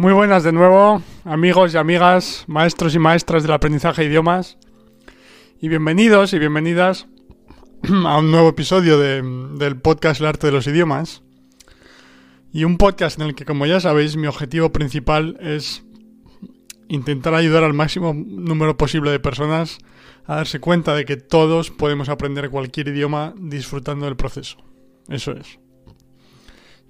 Muy buenas de nuevo, amigos y amigas, maestros y maestras del aprendizaje de idiomas. Y bienvenidos y bienvenidas a un nuevo episodio de- del podcast El arte de los idiomas. Y un podcast en el que, como ya sabéis, mi objetivo principal es intentar ayudar al máximo número posible de personas a darse cuenta de que todos podemos aprender cualquier idioma disfrutando del proceso. Eso es.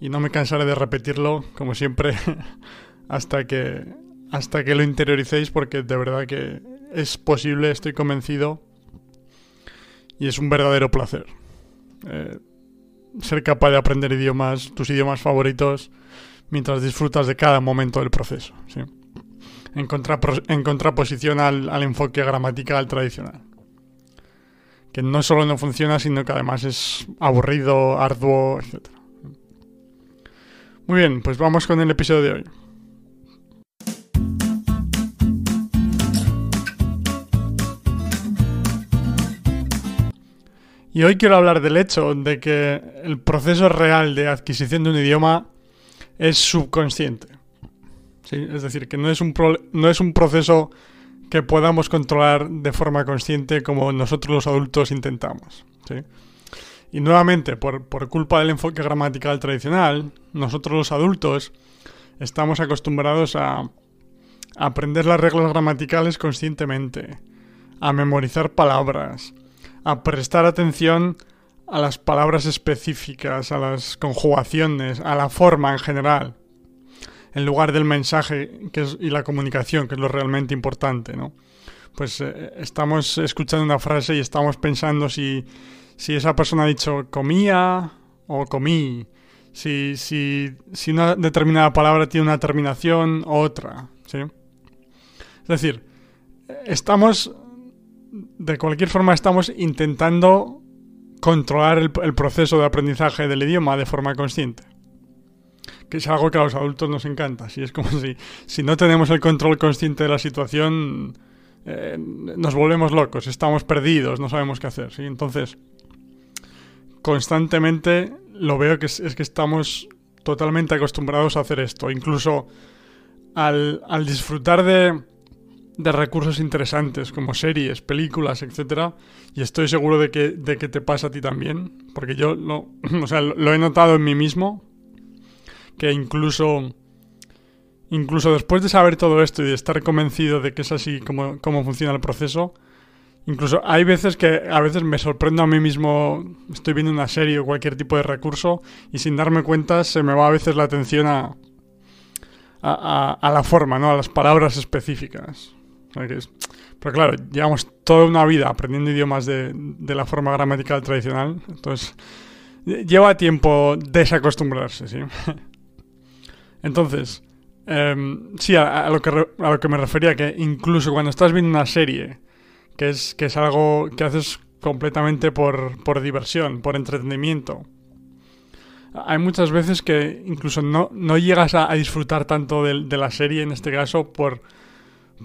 Y no me cansaré de repetirlo, como siempre, hasta que hasta que lo interioricéis porque de verdad que es posible, estoy convencido y es un verdadero placer. Eh, ser capaz de aprender idiomas, tus idiomas favoritos, mientras disfrutas de cada momento del proceso. ¿sí? En, contraposición al, al enfoque gramatical tradicional. Que no solo no funciona, sino que además es aburrido, arduo, etc. Muy bien, pues vamos con el episodio de hoy. Y hoy quiero hablar del hecho de que el proceso real de adquisición de un idioma es subconsciente. Es decir, que no es, un pro- no es un proceso que podamos controlar de forma consciente como nosotros los adultos intentamos. Y nuevamente, por, por culpa del enfoque gramatical tradicional, nosotros los adultos estamos acostumbrados a aprender las reglas gramaticales conscientemente, a memorizar palabras, a prestar atención a las palabras específicas, a las conjugaciones, a la forma en general, en lugar del mensaje que es, y la comunicación, que es lo realmente importante, ¿no? Pues eh, estamos escuchando una frase y estamos pensando si, si esa persona ha dicho comía o comí, si, si, si una determinada palabra tiene una terminación u otra, ¿sí? Es decir, estamos de cualquier forma estamos intentando controlar el, proceso de aprendizaje del idioma de forma consciente. Que es algo que a los adultos nos encanta. Si es como si, si no tenemos el control consciente de la situación, eh, nos volvemos locos, estamos perdidos, no sabemos qué hacer. ¿sí? Entonces, constantemente lo veo que es, es, que estamos totalmente acostumbrados a hacer esto. Incluso al, al disfrutar de de recursos interesantes como series, películas, etcétera, y estoy seguro de que, de que te pasa a ti también, porque yo lo, o sea, lo, he notado en mí mismo, que incluso, incluso después de saber todo esto y de estar convencido de que es así como, funciona el proceso, incluso hay veces que a veces me sorprendo a mí mismo, estoy viendo una serie o cualquier tipo de recurso y sin darme cuenta se me va a veces la atención a, a, a la forma, ¿no? A las palabras específicas. Pero claro, llevamos toda una vida aprendiendo idiomas de, de, la forma gramatical tradicional, entonces lleva tiempo desacostumbrarse, ¿sí? Entonces, eh, sí, a, a, lo que, a lo que me refería, que incluso cuando estás viendo una serie, que es, que es algo que haces completamente por, por diversión, por entretenimiento, hay muchas veces que incluso no, no llegas a, disfrutar tanto de, de la serie, en este caso, por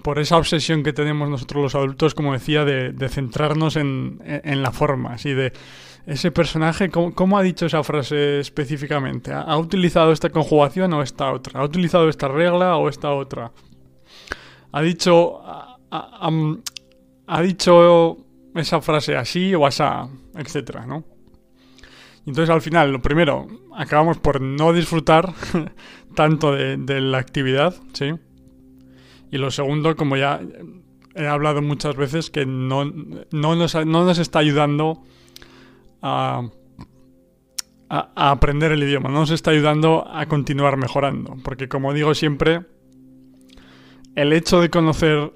por esa obsesión que tenemos nosotros los adultos, como decía, de, de centrarnos en, en, la forma, así de ese personaje, ¿cómo, ¿cómo, ha dicho esa frase específicamente? ¿Ha, ¿Ha, utilizado esta conjugación o esta otra? ¿Ha utilizado esta regla o esta otra? ¿Ha dicho, ha, dicho esa frase así o asá, etcétera, ¿no? Entonces al final, lo primero, acabamos por no disfrutar tanto de, de la actividad, ¿sí? Y lo segundo, como ya he hablado muchas veces, que no, no, nos, no nos, está ayudando a, a, a, aprender el idioma, no nos está ayudando a continuar mejorando. Porque como digo siempre, el hecho de conocer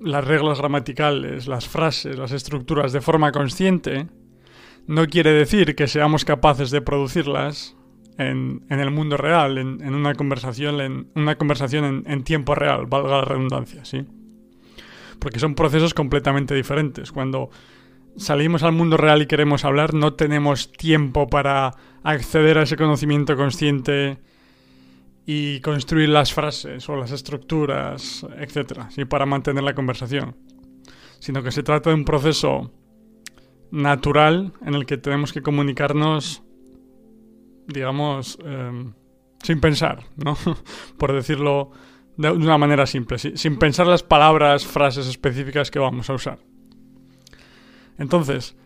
las reglas gramaticales, las frases, las estructuras de forma consciente, no quiere decir que seamos capaces de producirlas en, el mundo real, en, en, una conversación, en una conversación en, en, tiempo real, valga la redundancia, ¿sí? Porque son procesos completamente diferentes. Cuando salimos al mundo real y queremos hablar, no tenemos tiempo para acceder a ese conocimiento consciente y construir las frases o las estructuras, etcétera, ¿sí? para mantener la conversación. Sino que se trata de un proceso natural en el que tenemos que comunicarnos digamos, eh, sin pensar, ¿no? Por decirlo de una manera simple, sin pensar las palabras, frases específicas que vamos a usar. Entonces,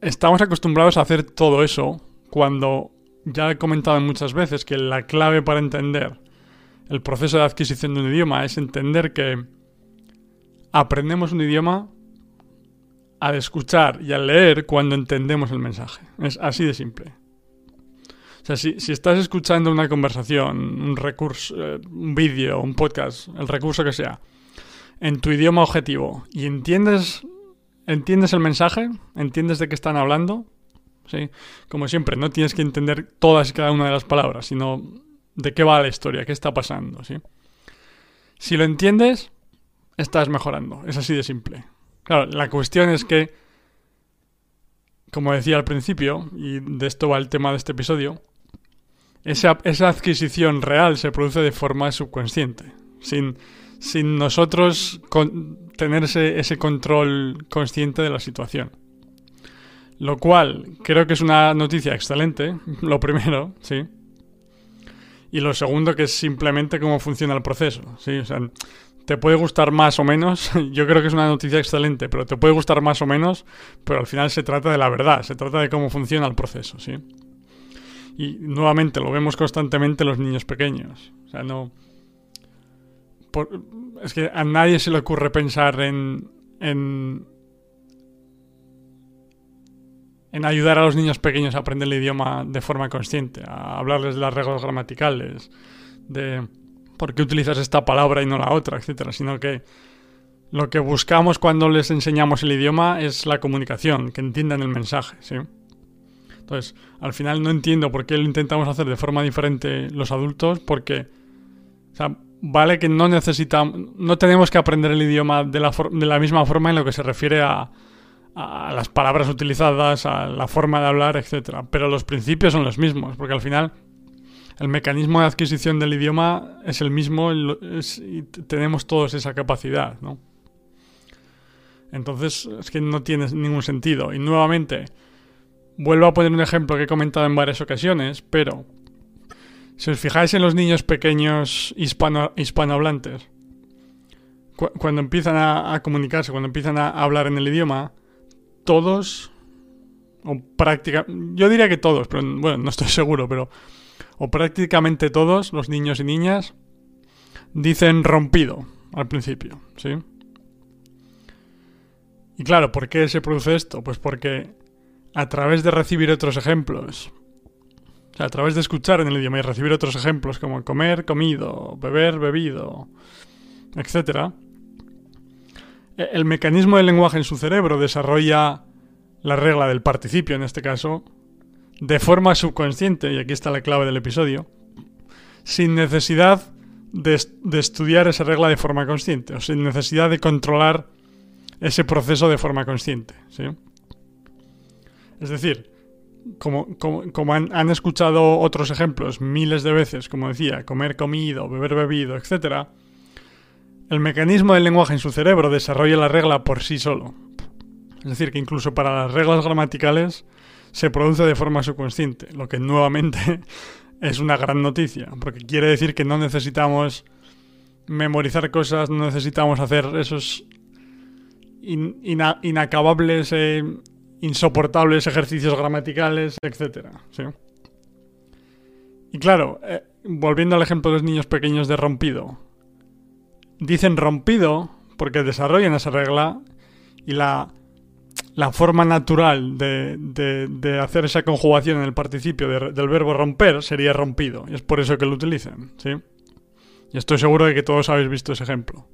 estamos acostumbrados a hacer todo eso cuando ya he comentado muchas veces que la clave para entender el proceso de adquisición de un idioma es entender que aprendemos un idioma al escuchar y al leer cuando entendemos el mensaje. Es así de simple. Sea, si, estás escuchando una conversación, un recurso, eh, un vídeo, un podcast, el recurso que sea, en tu idioma objetivo y entiendes, entiendes el mensaje, entiendes de qué están hablando, ¿sí? Como siempre, no tienes que entender todas y cada una de las palabras, sino de qué va la historia, qué está pasando, ¿sí? Si lo entiendes, estás mejorando. Es así de simple. Claro, la cuestión es que, como decía al principio, y de esto va el tema de este episodio, esa, esa adquisición real se produce de forma subconsciente, sin, sin nosotros tener ese control consciente de la situación. Lo cual creo que es una noticia excelente, lo primero, sí. Y lo segundo que es simplemente cómo funciona el proceso, sí. O sea, te puede gustar más o menos, yo creo que es una noticia excelente, pero te puede gustar más o menos, pero al final se trata de la verdad, se trata de cómo funciona el proceso, ¿sí? Y nuevamente lo vemos constantemente en los niños pequeños. O sea, no... es que a nadie se le ocurre pensar en, en en ayudar a los niños pequeños a aprender el idioma de forma consciente, a hablarles de las reglas gramaticales, de por qué utilizas esta palabra y no la otra, etcétera, sino que lo que buscamos cuando les enseñamos el idioma es la comunicación, que entiendan el mensaje, ¿sí? Entonces, al final no entiendo por qué lo intentamos hacer de forma diferente los adultos, porque, o sea, vale que no necesitamos, no tenemos que aprender el idioma de la, de la misma forma en lo que se refiere a, a las palabras utilizadas, a la forma de hablar, etc. Pero los principios son los mismos, porque al final el mecanismo de adquisición del idioma es el mismo y tenemos todos esa capacidad, ¿no? Entonces es que no tiene ningún sentido. Y nuevamente, vuelvo a poner un ejemplo que he comentado en varias ocasiones, pero si os fijáis en los niños pequeños hispano, hispanohablantes, cuando empiezan a, comunicarse, cuando empiezan a hablar en el idioma, todos, o prácticamente, yo diría que todos, pero bueno, no estoy seguro, pero, o prácticamente todos los niños y niñas dicen rompido al principio, ¿sí? Y claro, ¿por qué se produce esto? Pues porque a través de recibir otros ejemplos, a través de escuchar en el idioma y recibir otros ejemplos como comer, comido, beber, bebido, etcétera, e-, el mecanismo del lenguaje en su cerebro desarrolla la regla del participio, en este caso, de forma subconsciente, y aquí está la clave del episodio, sin necesidad de, estudiar esa regla de forma consciente, o sin necesidad de controlar ese proceso de forma consciente. ¿sí? Es decir, como, han, escuchado otros ejemplos miles de veces, como decía, comer comido, beber bebido, etc., el mecanismo del lenguaje en su cerebro desarrolla la regla por sí solo. Es decir, que incluso para las reglas gramaticales se produce de forma subconsciente, lo que nuevamente es una gran noticia, porque quiere decir que no necesitamos memorizar cosas, no necesitamos hacer esos inacabables, e insoportables ejercicios gramaticales, etc. Y claro, eh, volviendo al ejemplo de los niños pequeños de rompido, dicen rompido porque desarrollan esa regla y la, la forma natural de, de, hacer esa conjugación en el participio del verbo romper sería rompido. Y es por eso que lo utilizan, ¿sí? Y estoy seguro de que todos habéis visto ese ejemplo.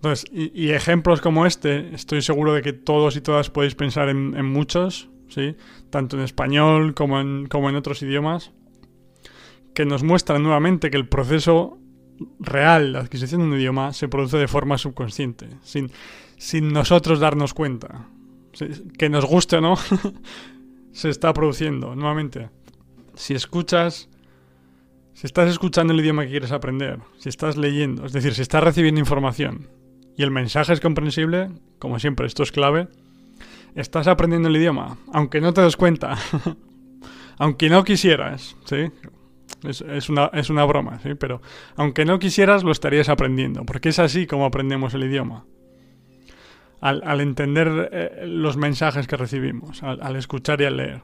Entonces, y, ejemplos como este, estoy seguro de que todos y todas podéis pensar en, en muchos, ¿sí? Tanto en español como en, otros idiomas, que nos muestran nuevamente que el proceso real, la adquisición de un idioma, se produce de forma subconsciente, sin, sin nosotros darnos cuenta. Que nos guste o no, se está produciendo nuevamente. Si escuchas, si estás escuchando el idioma que quieres aprender, si estás leyendo, es decir, si estás recibiendo información y el mensaje es comprensible, como siempre, esto es clave, estás aprendiendo el idioma, aunque no te des cuenta, aunque no quisieras, ¿sí? Es, una, es una broma, ¿sí? Pero aunque no quisieras, lo estarías aprendiendo, porque es así como aprendemos el idioma. Al, entender eh, los mensajes que recibimos, al, escuchar y al leer.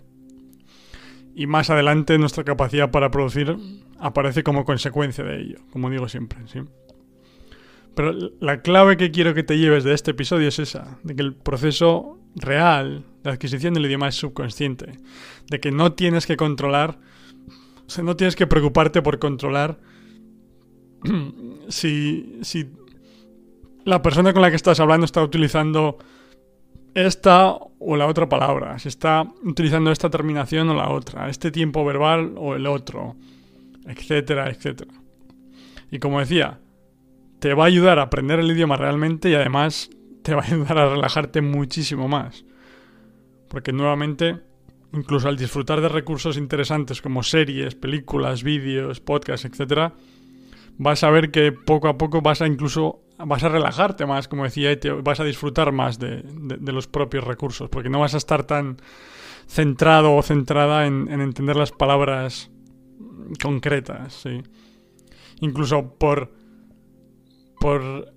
Y más adelante nuestra capacidad para producir aparece como consecuencia de ello, como digo siempre, ¿sí? Pero la clave que quiero que te lleves de este episodio es esa, de que el proceso real de adquisición del idioma es subconsciente, de que no tienes que controlar, o sea, no tienes que preocuparte por controlar si, si la persona con la que estás hablando está utilizando esta o la otra palabra, si está utilizando esta terminación o la otra, este tiempo verbal o el otro, etcétera, etcétera. Y como decía, te va a ayudar a aprender el idioma realmente y además te va a ayudar a relajarte muchísimo más. Porque nuevamente, incluso al disfrutar de recursos interesantes como series, películas, vídeos, podcasts, etc., vas a ver que poco a poco vas a incluso vas a relajarte más, como decía, y te vas a disfrutar más de, los propios recursos, porque no vas a estar tan centrado o centrada en, en entender las palabras concretas, ¿sí? Incluso por por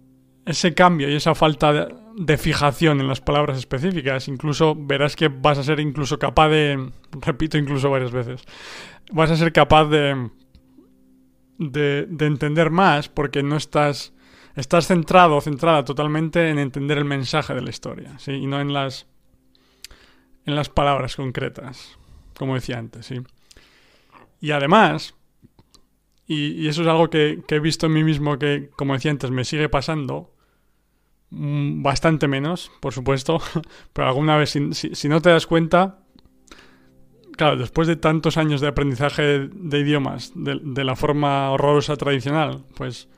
ese cambio y esa falta de, fijación en las palabras específicas, incluso verás que vas a ser incluso capaz de, repito incluso varias veces, vas a ser capaz de, de, entender más porque no estás, estás centrado o centrada totalmente en entender el mensaje de la historia, ¿sí? Y no en las, en las palabras concretas, como decía antes, ¿sí? Y además, y, eso es algo que, he visto en mí mismo que, como decía antes, me sigue pasando. Mm, bastante menos, por supuesto. Pero alguna vez, si, no te das cuenta, claro, después de tantos años de aprendizaje de, idiomas de, la forma horrorosa tradicional, pues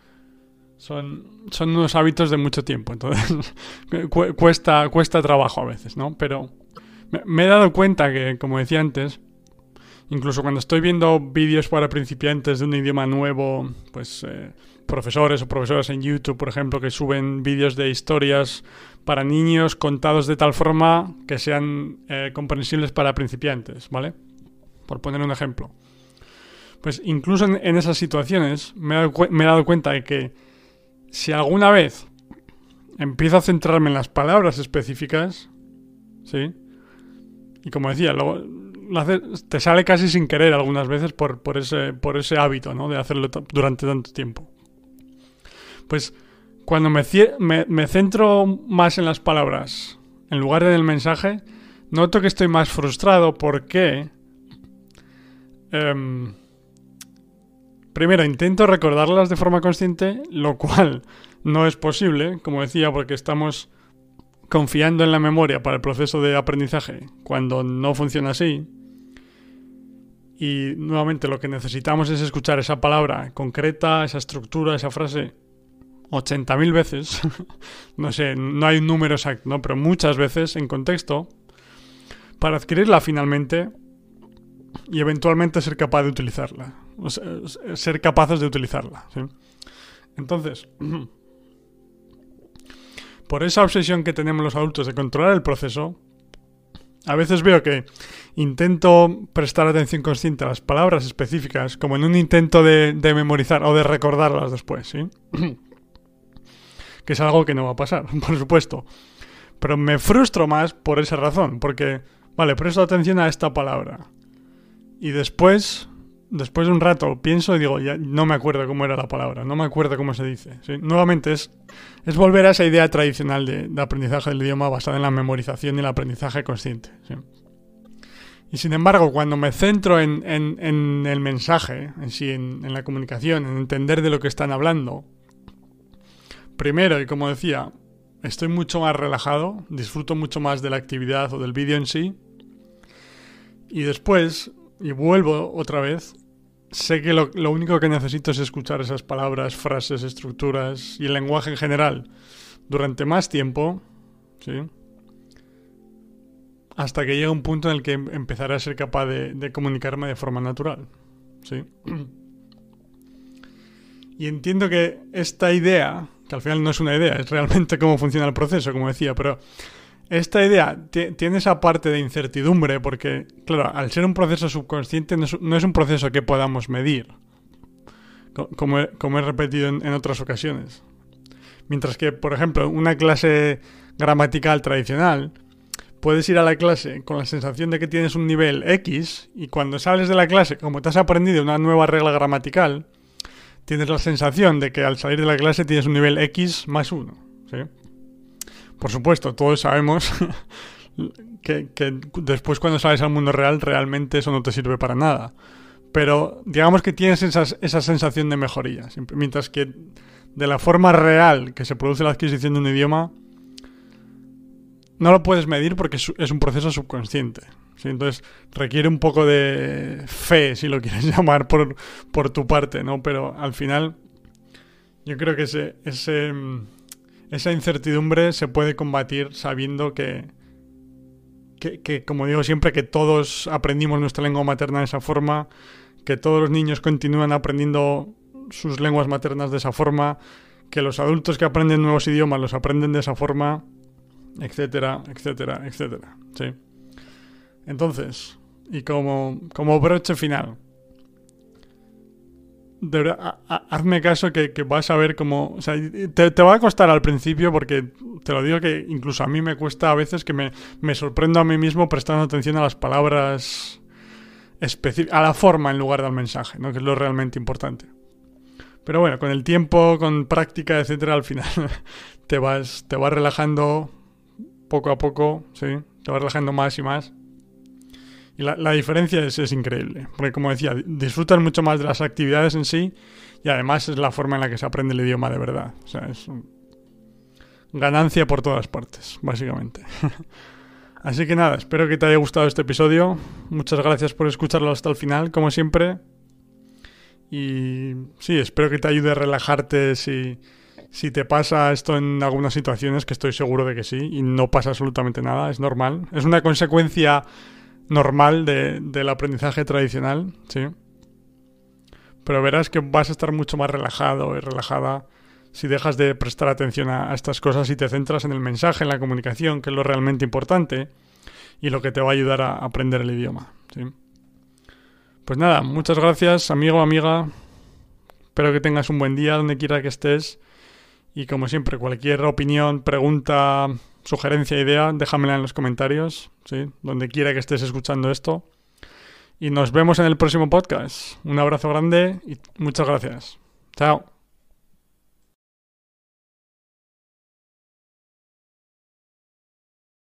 son, son unos hábitos de mucho tiempo. Entonces, cuesta, cuesta trabajo a veces, ¿no? Pero me he dado cuenta que, como decía antes, Incluso cuando estoy viendo vídeos para principiantes de un idioma nuevo, pues eh, profesores o profesoras en YouTube, por ejemplo, que suben vídeos de historias para niños contados de tal forma que sean eh, comprensibles para principiantes, ¿vale? Por poner un ejemplo. Pues incluso en, esas situaciones me he dado cuenta de que si alguna vez empiezo a centrarme en las palabras específicas, ¿sí? Y como decía, luego te sale casi sin querer algunas veces por, por, ese, por ese hábito, ¿no? De hacerlo durante tanto tiempo. Pues cuando me, centro más en las palabras en lugar del mensaje, noto que estoy más frustrado porque... Em, primero, intento recordarlas de forma consciente, lo cual no es posible, como decía, porque estamos confiando en la memoria para el proceso de aprendizaje cuando no funciona así. Y nuevamente lo que necesitamos es escuchar esa palabra concreta, esa estructura, esa frase 80.000 veces. no sé, no hay un número exacto, ¿no? pero muchas veces en contexto para adquirirla finalmente y eventualmente ser capaz de utilizarla. ser capaces de utilizarla. Entonces, por esa obsesión que tenemos los adultos de controlar el proceso, a veces veo que intento prestar atención consciente a las palabras específicas como en un intento de, memorizar o de recordarlas después, ¿sí? que es algo que no va a pasar, por supuesto. Pero me frustro más por esa razón, porque, vale, presto atención a esta palabra. Y después, después de un rato, pienso y digo, ya no me acuerdo cómo era la palabra, no me acuerdo cómo se dice. Nuevamente es, es volver a esa idea tradicional de, aprendizaje del idioma basada en la memorización y el aprendizaje consciente. Y sin embargo, cuando me centro en, el mensaje, en sí, en, la comunicación, en entender de lo que están hablando, primero, y como decía, estoy mucho más relajado, disfruto mucho más de la actividad o del vídeo en sí. Y después, y vuelvo otra vez, sé que lo, lo, único que necesito es escuchar esas palabras, frases, estructuras y el lenguaje en general durante más tiempo, ¿sí? hasta que llegue un punto en el que empezaré a ser capaz de, comunicarme de forma natural. ¿sí? Y entiendo que esta idea, que al final no es una idea, es realmente cómo funciona el proceso, como decía, pero esta idea tiene esa parte de incertidumbre porque, claro, al ser un proceso subconsciente no es, un proceso que podamos medir, como he, repetido en, otras ocasiones. Mientras que, por ejemplo, una clase gramatical tradicional, puedes ir a la clase con la sensación de que tienes un nivel X y cuando sales de la clase, como te has aprendido una nueva regla gramatical, tienes la sensación de que al salir de la clase tienes un nivel X más uno. ¿sí? Por supuesto, todos sabemos que, después cuando sales al mundo real realmente eso no te sirve para nada. Pero digamos que tienes esa, esa sensación de mejoría. Mientras que de la forma real que se produce la adquisición de un idioma, no lo puedes medir porque es un proceso subconsciente. Entonces requiere un poco de fe, si lo quieres llamar, por, por tu parte, ¿no? Pero al final yo creo que ese, ese esa incertidumbre se puede combatir sabiendo que, que, como digo siempre, que todos aprendimos nuestra lengua materna de esa forma, que todos los niños continúan aprendiendo sus lenguas maternas de esa forma, que los adultos que aprenden nuevos idiomas los aprenden de esa forma, etcétera, etcétera, etcétera. Sí. Entonces, y como, como broche final, hazme caso que, vas a ver cómo... O sea, te, va a costar al principio porque te lo digo que incluso a mí me cuesta a veces que me, me sorprendo a mí mismo prestando atención a las palabras específicas, a la forma en lugar del mensaje, ¿no? Que es lo realmente importante. Pero bueno, con el tiempo, con práctica, etcétera, al final te vas, te vas relajando poco a poco, ¿sí? Te vas relajando más y más la, diferencia es, increíble, porque como decía, disfrutan mucho más de las actividades en sí y además es la forma en la que se aprende el idioma de verdad. O sea, es ganancia por todas partes, básicamente. Así que nada, espero que te haya gustado este episodio. Muchas gracias por escucharlo hasta el final, como siempre. Y sí, espero que te ayude a relajarte si, si te pasa esto en algunas situaciones, que estoy seguro de que sí, y no pasa absolutamente nada, es normal. Es una consecuencia normal de, del aprendizaje tradicional, sí. Pero verás que vas a estar mucho más relajado y relajada si dejas de prestar atención a, estas cosas y te centras en el mensaje, en la comunicación, que es lo realmente importante y lo que te va a ayudar a aprender el idioma. ¿sí? Pues nada, muchas gracias, amigo, amiga. Espero que tengas un buen día donde quiera que estés. Y como siempre, cualquier opinión, pregunta, sugerencia, idea, déjamela en los comentarios, ¿sí? donde quiera que estés escuchando esto. Y nos vemos en el próximo podcast. Un abrazo grande y muchas gracias. Chao.